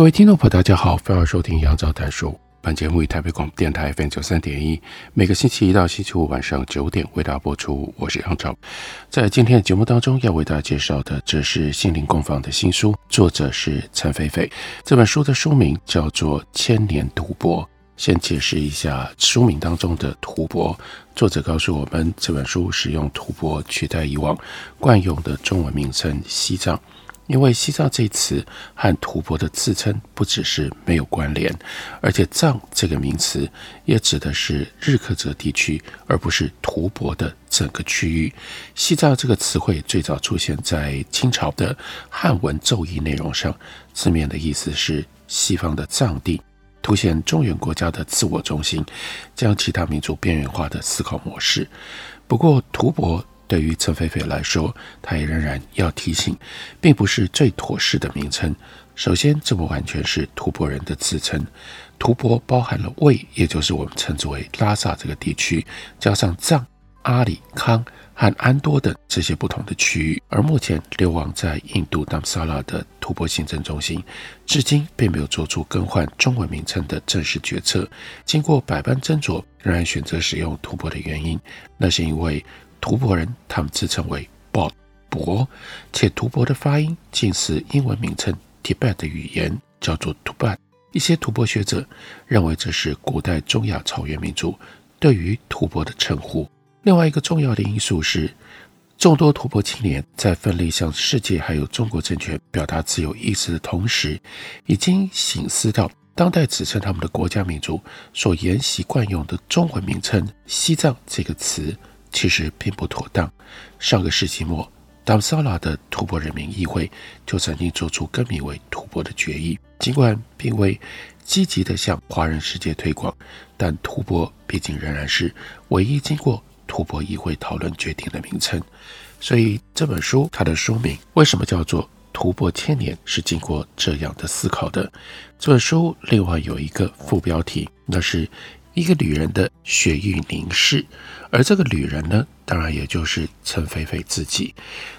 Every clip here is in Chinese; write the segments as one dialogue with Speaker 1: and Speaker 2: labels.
Speaker 1: 各位听众朋友，大家好，欢迎收听杨照谈书。本节目以台北广播电台 FM 九三点一，每个星期一到星期五晚上九点为大家播出。我是杨照。在今天的节目当中，要为大家介绍的，这是心灵工坊的新书，作者是陈菲菲。这本书的书名叫做《千年吐蕃》。先解释一下书名当中的“吐蕃”。作者告诉我们，这本书使用“吐蕃”取代以往惯用的中文名称“西藏”。因为西藏这词和吐蕃的自称不只是没有关联，而且“藏”这个名词也指的是日喀则地区，而不是吐蕃的整个区域。西藏这个词汇最早出现在清朝的汉文奏议内容上，字面的意思是西方的藏地，凸显中原国家的自我中心，将其他民族边缘化的思考模式。不过，吐蕃。对于陈菲菲来说，她也仍然要提醒，并不是最妥适的名称。首先，这不完全是吐蕃人的自称，吐蕃包含了魏，也就是我们称之为拉萨这个地区，加上藏、阿里、康和安多等这些不同的区域。而目前流亡在印度达姆萨拉的吐蕃行政中心，至今并没有做出更换中文名称的正式决策。经过百般斟酌，仍然选择使用吐蕃的原因，那是因为。吐蕃人，他们自称为 “Bot” 博，且吐蕃的发音竟是英文名称 Tibet 的语言，叫做 Tubat。一些吐蕃学者认为这是古代中亚草原民族对于吐蕃的称呼。另外一个重要的因素是，众多吐蕃青年在奋力向世界还有中国政权表达自由意志的同时，已经醒思到当代指称他们的国家民族所沿袭惯用的中文名称“西藏”这个词。其实并不妥当。上个世纪末，达姆萨拉的吐蕃人民议会就曾经做出更名为吐蕃的决议。尽管并未积极地向华人世界推广，但吐蕃毕竟仍然是唯一经过吐蕃议会讨论决定的名称。所以这本书它的书名为什么叫做《吐蕃千年》，是经过这样的思考的。这本书另外有一个副标题，那是。一个旅人的雪域凝视，而这个旅人呢，当然也就是陈菲菲自己。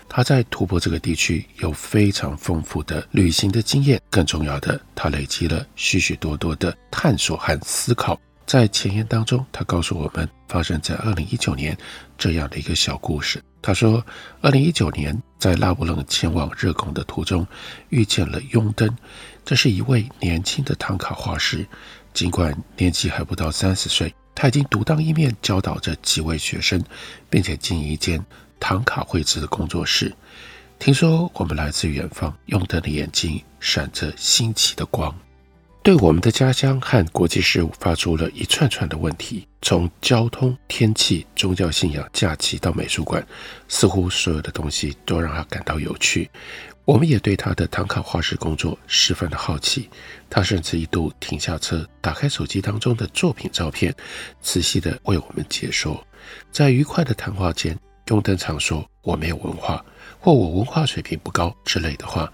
Speaker 1: 他在吐蕃这个地区有非常丰富的旅行的经验，更重要的，他累积了许许多多的探索和思考。在前言当中，他告诉我们发生在二零一九年这样的一个小故事。他说，二零一九年在拉卜楞前往热贡的途中，遇见了雍登，这是一位年轻的唐卡画师。尽管年纪还不到三十岁，他已经独当一面教导着几位学生，并且经营一间唐卡绘制的工作室。听说我们来自远方，用他的眼睛闪着新奇的光，对我们的家乡和国际事务发出了一串串的问题，从交通、天气、宗教信仰、假期到美术馆，似乎所有的东西都让他感到有趣。我们也对他的唐卡画室工作十分的好奇，他甚至一度停下车，打开手机当中的作品照片，仔细的为我们解说。在愉快的谈话间，雍登常说我没有文化，或我文化水平不高之类的话，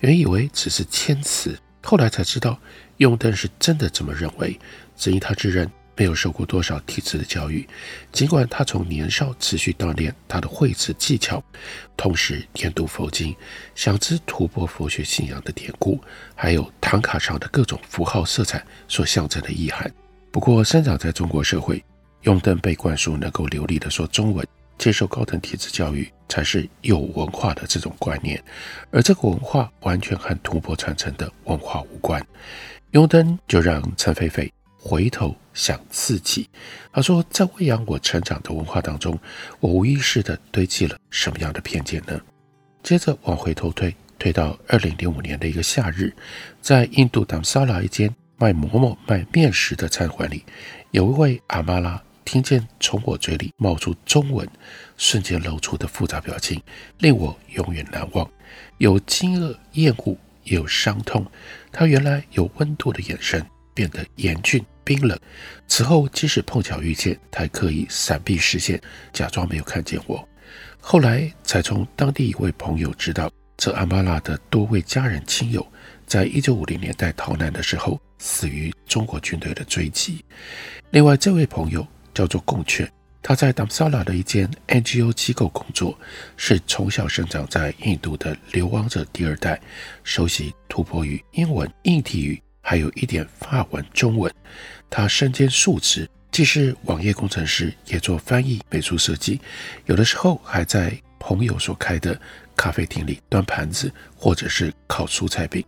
Speaker 1: 原以为只是谦辞，后来才知道，雍登是真的这么认为，只因他自认。没有受过多少体制的教育，尽管他从年少持续锻炼他的绘制技巧，同时研读佛经，想知吐蕃佛学信仰的典故，还有唐卡上的各种符号色彩所象征的意涵。不过，生长在中国社会，雍登被灌输能够流利地说中文、接受高等体制教育才是有文化的这种观念，而这个文化完全和吐蕃传承的文化无关。雍登就让陈菲菲。回头想自己，他说，在喂养我成长的文化当中，我无意识地堆积了什么样的偏见呢？接着往回头推，推到二零零五年的一个夏日，在印度达姆萨拉一间卖馍馍卖面食的餐馆里，有一位阿妈拉听见从我嘴里冒出中文，瞬间露出的复杂表情，令我永远难忘。有惊愕、厌恶，也有伤痛。他原来有温度的眼神变得严峻、冰冷。此后，即使碰巧遇见，他还刻意闪避视线，假装没有看见我。后来才从当地一位朋友知道，这安巴拉的多位家人亲友，在一九五零年代逃难的时候，死于中国军队的追击。另外，这位朋友叫做贡雀，他在达姆萨拉的一间 NGO 机构工作，是从小生长在印度的流亡者第二代，熟悉吐蕃语、英文、印地语，还有一点法文、中文。他身兼数职。既是网页工程师，也做翻译、美术设计，有的时候还在朋友所开的咖啡厅里端盘子，或者是烤蔬菜饼。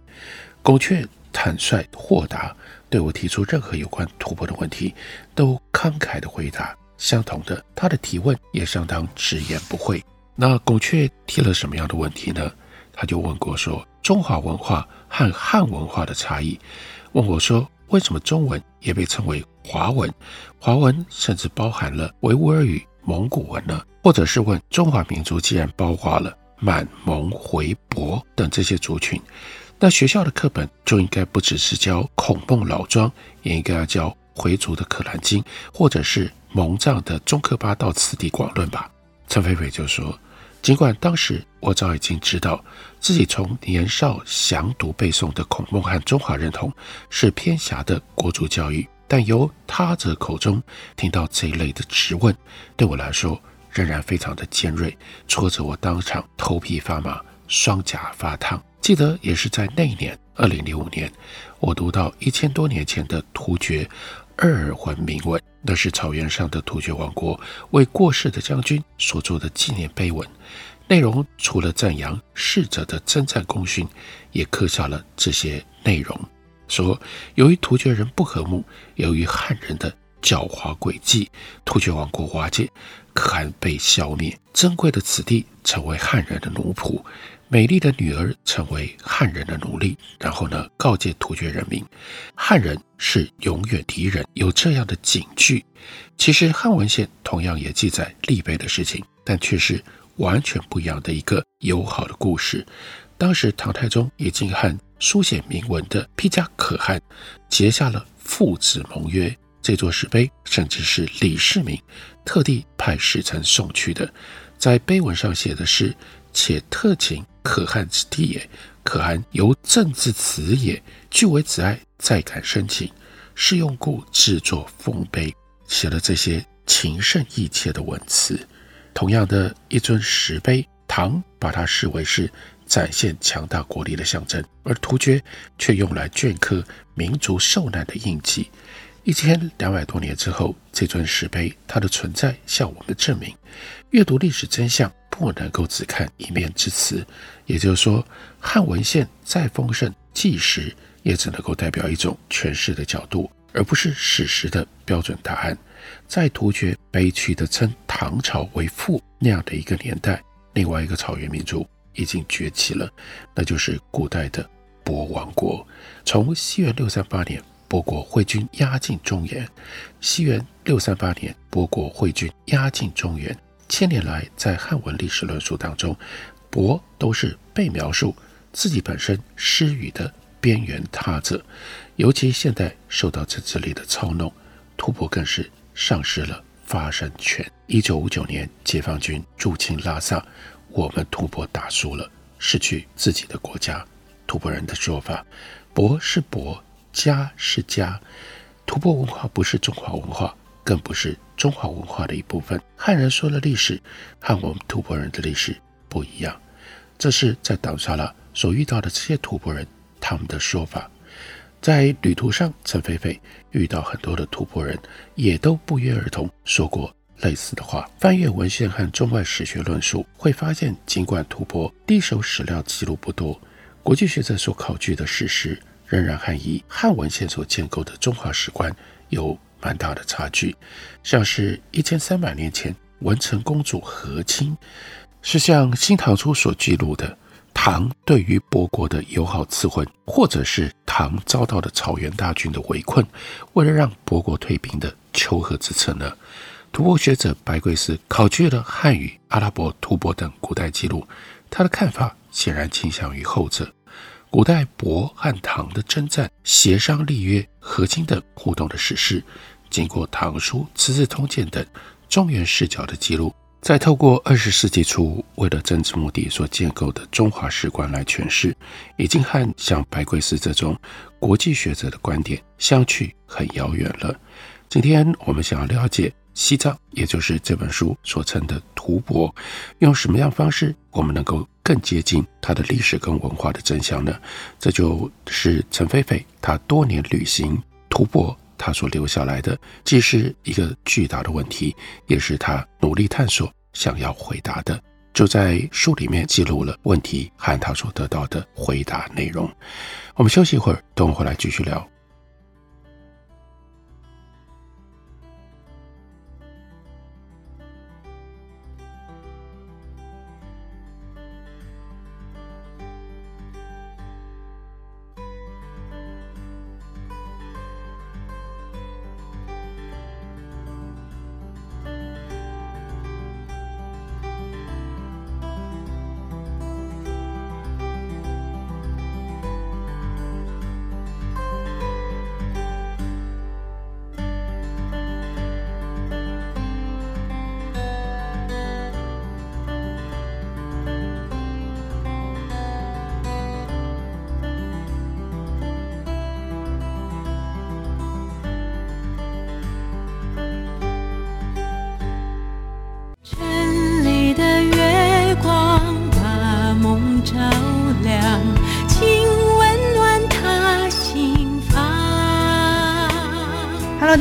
Speaker 1: 贡雀坦率豁达，对我提出任何有关吐蕃的问题，都慷慨地回答。相同的，他的提问也相当直言不讳。那孔雀提了什么样的问题呢？他就问过说中华文化和汉文化的差异，问我说为什么中文也被称为华文，华文甚至包含了维吾尔语、蒙古文呢？或者是问中华民族既然包括了满、蒙、回、博等这些族群，那学校的课本就应该不只是教孔孟老庄，也应该要教回族的《可兰经》，或者是蒙藏的《中科巴道次第广论》吧？陈飞飞就说，尽管当时我早已经知道自己从年少详读背诵的孔孟和中华认同是偏狭的国族教育。但由他者口中听到这一类的质问，对我来说仍然非常的尖锐，戳着我当场头皮发麻，双颊发烫。记得也是在那一年，二零零五年，我读到一千多年前的突厥二尔浑铭文，那是草原上的突厥王国为过世的将军所做的纪念碑文。内容除了赞扬逝者的征战功勋，也刻下了这些内容。说，由于突厥人不和睦，由于汉人的狡猾诡计，突厥王国瓦解，可汗被消灭，珍贵的子弟成为汉人的奴仆，美丽的女儿成为汉人的奴隶。然后呢，告诫突厥人民，汉人是永远敌人。有这样的警句，其实汉文献同样也记载立碑的事情，但却是完全不一样的一个友好的故事。当时唐太宗已经和书写铭文的披甲可汗结下了父子盟约，这座石碑甚至是李世民特地派使臣送去的。在碑文上写的是：“且特请可汗之弟也，可汗犹赠之子也，俱为子爱，再敢申请，是用故制作封碑。”写了这些情深意切的文词。同样的一尊石碑，唐把它视为是。展现强大国力的象征，而突厥却用来镌刻民族受难的印记。一千两百多年之后，这尊石碑它的存在向我们证明，阅读历史真相不能够只看一面之词。也就是说，汉文献再丰盛，纪实也只能够代表一种诠释的角度，而不是史实的标准答案。在突厥悲屈的称唐朝为父那样的一个年代，另外一个草原民族。已经崛起了，那就是古代的博王国。从西元六三八年，博国会军压境中原；西元六三八年，博国会军压境中原。千年来，在汉文历史论述当中，鄱都是被描述自己本身失语的边缘他者。尤其现在受到政治力的操弄，吐蕃更是丧失了发声权。一九五九年，解放军入侵拉萨。我们吐蕃打输了，失去自己的国家。吐蕃人的说法：“鄱是鄱，家是家。”吐蕃文化不是中华文化，更不是中华文化的一部分。汉人说的历史和我们吐蕃人的历史不一样。这是在达萨拉所遇到的这些吐蕃人他们的说法。在旅途上，陈飞飞遇到很多的吐蕃人，也都不约而同说过。类似的话，翻阅文献和中外史学论述，会发现，尽管吐蕃第一手史料记录不多，国际学者所考据的事实仍然和以汉文献所建构的中华史观有蛮大的差距。像是一千三百年前，文成公主和亲，是像《新唐书》所记录的，唐对于博国的友好赐婚，或者是唐遭到的草原大军的围困，为了让博国退兵的求和之策呢？吐蕃学者白桂斯考据了汉语、阿拉伯、吐蕃等古代记录，他的看法显然倾向于后者。古代博和唐的征战、协商、立约、和亲等互动的史事，经过《唐书》《资治通鉴》等中原视角的记录，再透过二十世纪初为了政治目的所建构的中华史观来诠释，已经和像白桂斯这种国际学者的观点相去很遥远了。今天我们想要了解。西藏，也就是这本书所称的吐蕃，用什么样方式，我们能够更接近它的历史跟文化的真相呢？这就是陈菲菲她多年旅行吐蕃，他所留下来的，既是一个巨大的问题，也是他努力探索想要回答的。就在书里面记录了问题和他所得到的回答内容。我们休息一会儿，等我回来继续聊。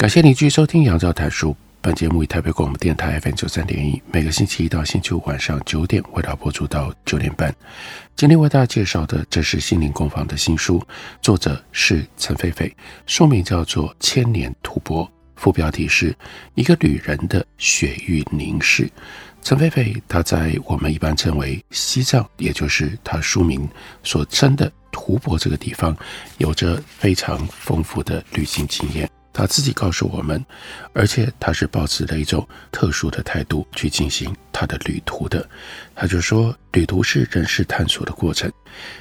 Speaker 1: 感谢您继续收听《杨照谈书》。本节目以台北广播电台 FM 九三点一，每个星期一到星期五晚上九点为大家播出到九点半。今天为大家介绍的，这是心灵工坊的新书，作者是陈菲菲，书名叫做《千年吐蕃》，副标题是一个旅人的雪域凝视。陈菲菲，她在我们一般称为西藏，也就是她书名所称的吐蕃这个地方，有着非常丰富的旅行经验。他自己告诉我们，而且他是抱持了一种特殊的态度去进行他的旅途的。他就说，旅途是人世探索的过程，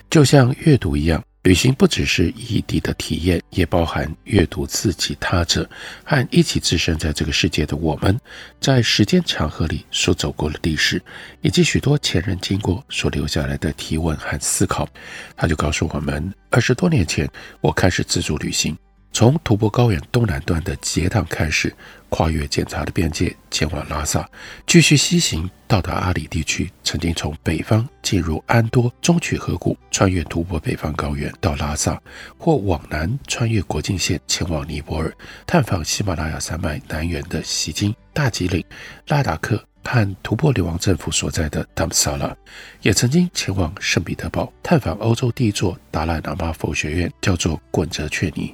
Speaker 1: 就像阅读一样，旅行不只是异地的体验，也包含阅读自己、他者和一起置身在这个世界的我们，在时间长河里所走过的历史，以及许多前人经过所留下来的提问和思考。他就告诉我们，二十多年前，我开始自助旅行。从吐蕃高原东南端的结党开始，跨越检查的边界，前往拉萨，继续西行到达阿里地区。曾经从北方进入安多中曲河谷，穿越吐蕃北方高原到拉萨，或往南穿越国境线前往尼泊尔，探访喜马拉雅山脉南缘的锡金、大吉岭、拉达克。和吐蕃流亡政府所在的达姆萨拉，也曾经前往圣彼得堡探访欧洲第一座达赖喇嘛佛学院，叫做滚哲确尼。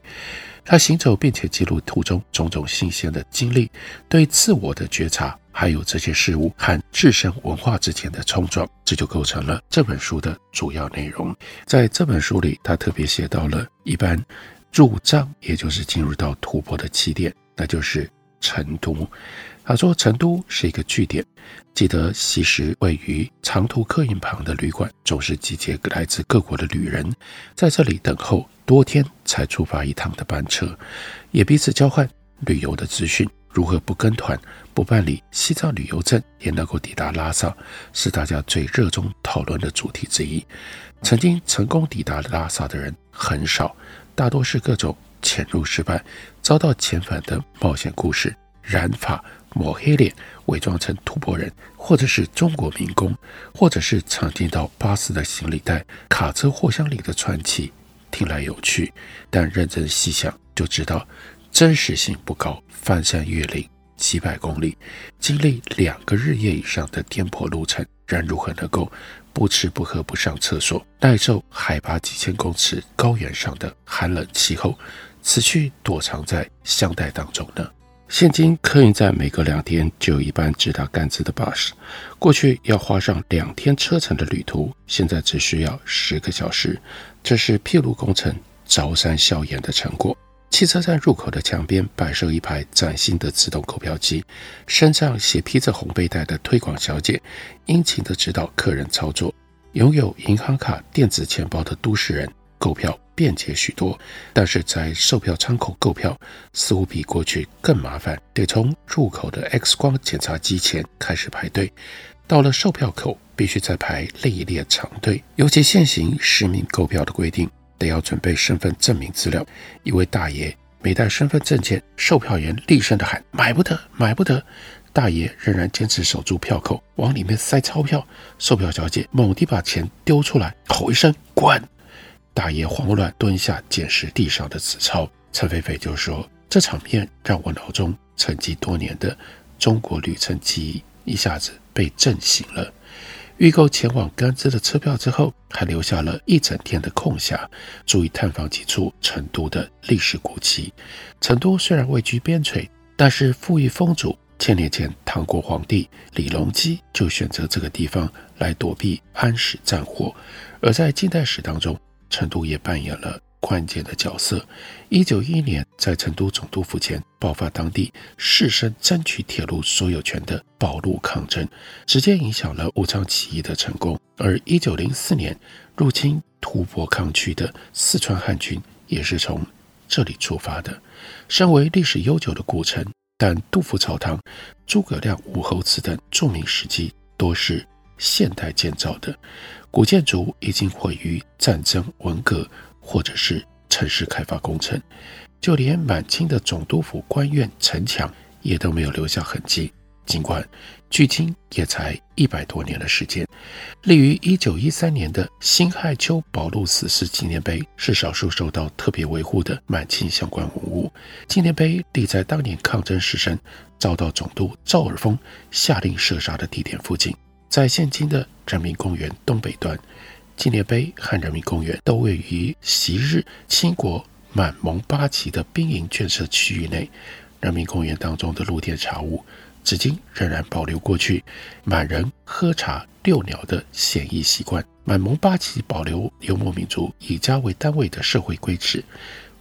Speaker 1: 他行走并且记录途中种种新鲜的经历，对自我的觉察，还有这些事物和自身文化之间的冲撞，这就构成了这本书的主要内容。在这本书里，他特别写到了一般入藏，也就是进入到吐蕃的起点，那就是成都。他说：“成都是一个据点，记得昔时位于长途客运旁的旅馆，总是集结来自各国的旅人，在这里等候多天才出发一趟的班车，也彼此交换旅游的资讯，如何不跟团、不办理西藏旅游证也能够抵达拉萨，是大家最热衷讨论的主题之一。曾经成功抵达拉萨的人很少，大多是各种潜入失败、遭到遣返的冒险故事，染发。”抹黑脸，伪装成吐蕃人，或者是中国民工，或者是藏进到巴士的行李袋、卡车货箱里的传奇，听来有趣，但认真细想就知道真实性不高。翻山越岭几百公里，经历两个日夜以上的颠簸路程，人如何能够不吃不喝不上厕所，耐受海拔几千公尺高原上的寒冷气候，持续躲藏在箱袋当中呢？现今客运站每隔两天就有一班直达甘孜的巴士，过去要花上两天车程的旅途，现在只需要十个小时。这是铁路工程崭山笑颜的成果。汽车站入口的墙边摆设一排崭新的自动购票机，身上写披着红背带的推广小姐殷勤地指导客人操作。拥有银行卡、电子钱包的都市人购票。便捷许多，但是在售票窗口购票似乎比过去更麻烦，得从入口的 X 光检查机前开始排队，到了售票口必须再排另一列长队。尤其现行实名购票的规定，得要准备身份证明资料。一位大爷没带身份证件，售票员厉声地喊：“买不得，买不得！”大爷仍然坚持守住票口，往里面塞钞票。售票小姐猛地把钱丢出来，吼一声：“滚！”大爷慌乱蹲下捡拾地上的纸钞，陈菲菲就说：“这场面让我脑中沉寂多年的中国旅程记忆一下子被震醒了。”预购前往甘孜的车票之后，还留下了一整天的空暇，足以探访几处成都的历史古迹。成都虽然位居边陲，但是富裕丰足。千年前，唐国皇帝李隆基就选择这个地方来躲避安史战火，而在近代史当中，成都也扮演了关键的角色。一九一一年，在成都总督府前爆发当地士绅争取铁路所有权的保路抗争，直接影响了武昌起义的成功。而一九零四年入侵吐蕃抗区的四川汉军也是从这里出发的。身为历史悠久的古城，但杜甫草堂、诸葛亮、武侯祠等著名史迹多是现代建造的。古建筑已经毁于战争、文革，或者是城市开发工程，就连满清的总督府官院城墙也都没有留下痕迹。尽管距今也才一百多年的时间，立于一九一三年的辛亥秋保路死士纪念碑是少数受到特别维护的满清相关文物。纪念碑立在当年抗争士绅遭到总督赵尔丰下令射杀的地点附近。在现今的人民公园东北端，纪念碑和人民公园都位于昔日清国满蒙八旗的兵营眷舍区域内。人民公园当中的露天茶屋，至今仍然保留过去满人喝茶遛鸟的闲逸习惯。满蒙八旗保留游牧民族以家为单位的社会规制，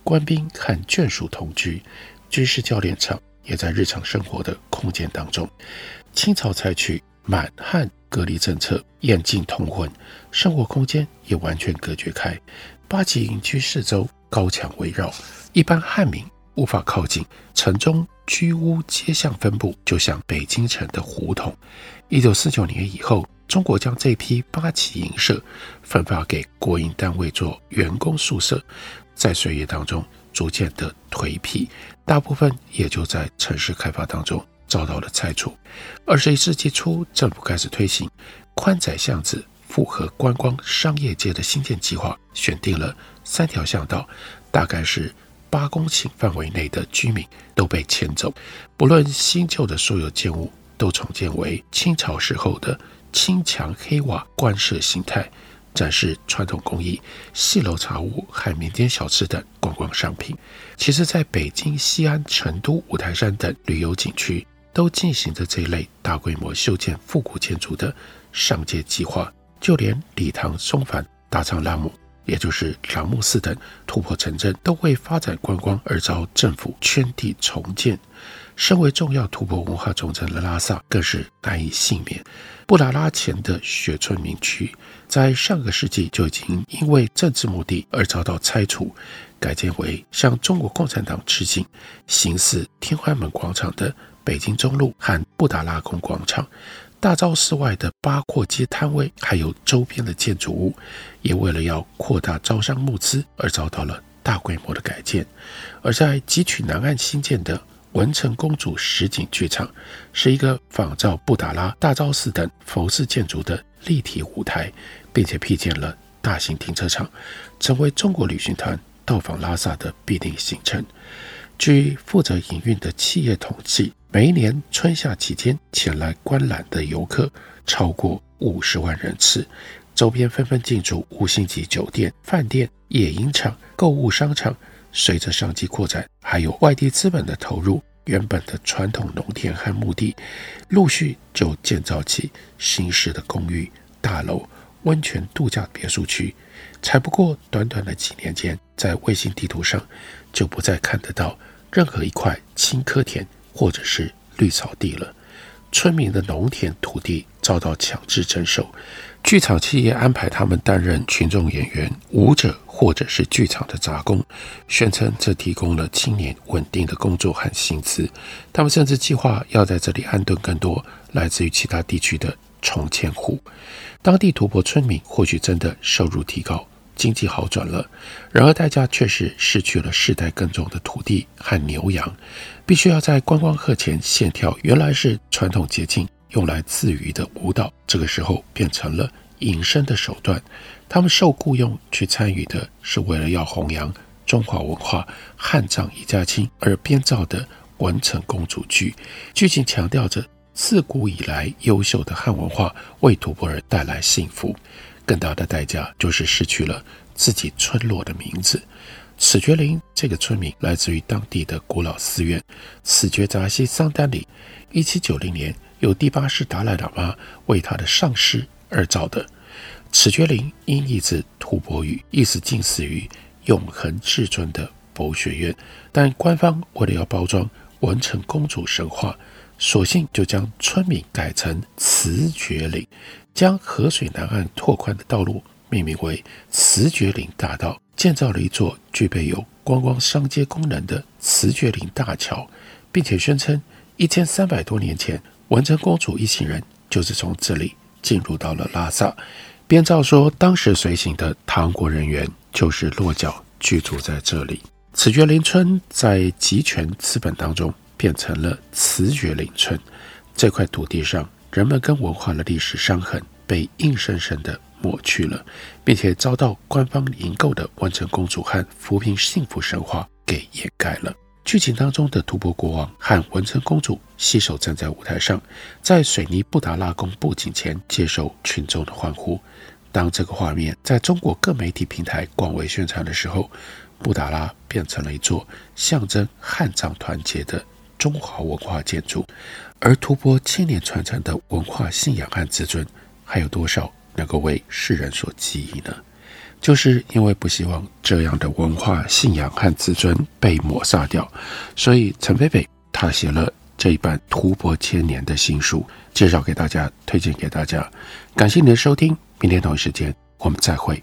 Speaker 1: 官兵和眷属同居，军事教练场也在日常生活的空间当中。清朝采取满汉隔离政策，严禁通婚，生活空间也完全隔绝开。八旗营区四周高墙围绕，一般汉民无法靠近。城中居屋街巷分布，就像北京城的胡同。一九四九年以后，中国将这批八旗营舍分发给国营单位做员工宿舍。在岁月当中，逐渐的颓圮，大部分也就在城市开发当中遭到了拆除。二十一世纪初，政府开始推行宽窄巷子、复合观光商业街的新建计划，选定了三条巷道，大概是八公顷范围内的居民都被迁走，不论新旧的所有建物都重建为清朝时候的青墙黑瓦官舍形态。展示传统工艺、戏楼茶屋和民间小吃等观光商品。其实，在北京、西安、成都、五台山等旅游景区，都进行着这一类大规模修建复古建筑的上街计划。就连理塘、松繁、大藏拉姆，也就是朗木寺等突破城镇，都为发展观光而遭政府圈地重建。身为重要突破文化重镇的拉萨，更是难以幸免。布达拉前的雪村民区，在上个世纪就已经因为政治目的而遭到拆除，改建为向中国共产党致敬、形似天安门广场的北京中路和布达拉宫广场。大昭寺外的八廓街摊位，还有周边的建筑物，也为了要扩大招商募资而遭到了大规模的改建。而在吉曲南岸新建的文成公主实景剧场是一个仿照布达拉、大昭寺等佛寺建筑的立体舞台，并且辟建了大型停车场，成为中国旅行团到访拉萨的必定行程。据负责营运的企业统计，每一年春夏期间前来观览的游客超过五十万人次，周边纷纷进驻五星级酒店、饭店、野营场、购物商场。随着商机扩展，还有外地资本的投入，原本的传统农田和墓地，陆续就建造起新式的公寓、大楼、温泉度假别墅区。才不过短短的几年间，在卫星地图上就不再看得到任何一块青稞田或者是绿草地了。村民的农田土地遭到强制征收，剧场企业安排他们担任群众演员、舞者。或者是剧场的杂工，宣称这提供了青年稳定的工作和薪资。他们甚至计划要在这里安顿更多来自于其他地区的重迁户。当地土坡村民或许真的收入提高，经济好转了，然而代价却是失去了世代耕种的土地和牛羊，必须要在观光客前献跳原来是传统节庆用来自娱的舞蹈，这个时候变成了隐身的手段。他们受雇佣去参与的是为了要弘扬中华文化、汉藏一家亲而编造的文成公主剧，剧情强调着自古以来优秀的汉文化为吐蕃人带来幸福，更大的代价就是失去了自己村落的名字。此觉林这个村名来自于当地的古老寺院此觉扎西桑丹里，一七九零年由第八世达赖喇嘛为他的上师而造的。此觉林音译自吐蕃语，意思近似于永恒至尊的佛学院。但官方为了要包装文成公主神话，索性就将村名改成此觉林，将河水南岸拓宽的道路命名为慈觉林大道，建造了一座具备有观光商街功能的慈觉林大桥，并且宣称一千三百多年前文成公主一行人就是从这里进入到了拉萨。编造说，当时随行的唐国人员就是落脚居住在这里。慈觉林村在集权资本当中变成了慈觉林村。这块土地上人们跟文化的历史伤痕被硬生生的抹去了，并且遭到官方营购的文成公主和扶贫幸福神话给掩盖了。剧情当中的吐蕃国王和文成公主携手站在舞台上，在水泥布达拉宫布景前接受群众的欢呼。当这个画面在中国各媒体平台广为宣传的时候，布达拉变成了一座象征汉藏团结的中华文化建筑。而吐蕃千年传承的文化信仰和自尊，还有多少能够为世人所记忆呢？就是因为不希望这样的文化信仰和自尊被抹杀掉，所以陈斐斐他写了这一本《突破千年》的新书，介绍给大家，推荐给大家。感谢你的收听。明天同一时间，我们再会。